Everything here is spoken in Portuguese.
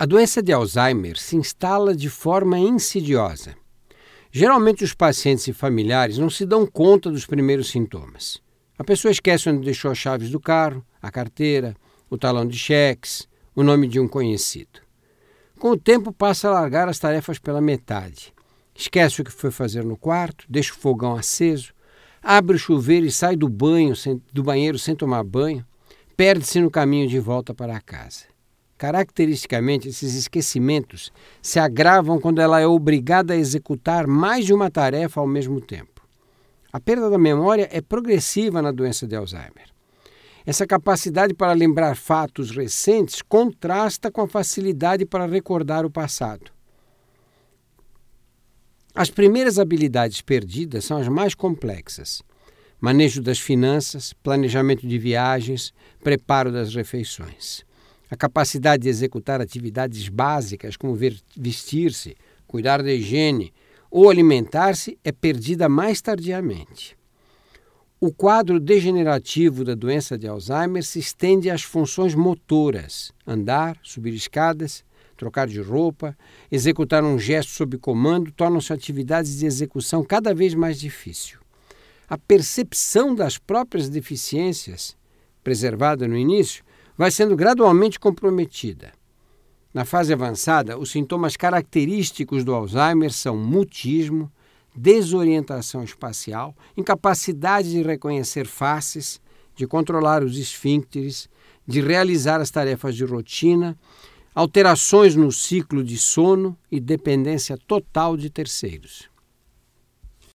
A doença de Alzheimer se instala de forma insidiosa. Geralmente, os pacientes e familiares não se dão conta dos primeiros sintomas. A pessoa esquece onde deixou as chaves do carro, a carteira, o talão de cheques, o nome de um conhecido. Com o tempo, passa a largar as tarefas pela metade. Esquece o que foi fazer no quarto, deixa o fogão aceso, abre o chuveiro e sai do banho, do banheiro sem tomar banho, perde-se no caminho de volta para casa. Caracteristicamente, esses esquecimentos se agravam quando ela é obrigada a executar mais de uma tarefa ao mesmo tempo. A perda da memória é progressiva na doença de Alzheimer. Essa capacidade para lembrar fatos recentes contrasta com a facilidade para recordar o passado. As primeiras habilidades perdidas são as mais complexas: manejo das finanças, planejamento de viagens, preparo das refeições. A capacidade de executar atividades básicas como vestir-se, cuidar da higiene ou alimentar-se é perdida mais tardiamente. O quadro degenerativo da doença de Alzheimer se estende às funções motoras: andar, subir escadas, trocar de roupa, executar um gesto sob comando tornam-se atividades de execução cada vez mais difícil. A percepção das próprias deficiências, preservada no início, vai sendo gradualmente comprometida. Na fase avançada, os sintomas característicos do Alzheimer são mutismo, desorientação espacial, incapacidade de reconhecer faces, de controlar os esfíncteres, de realizar as tarefas de rotina, alterações no ciclo de sono e dependência total de terceiros.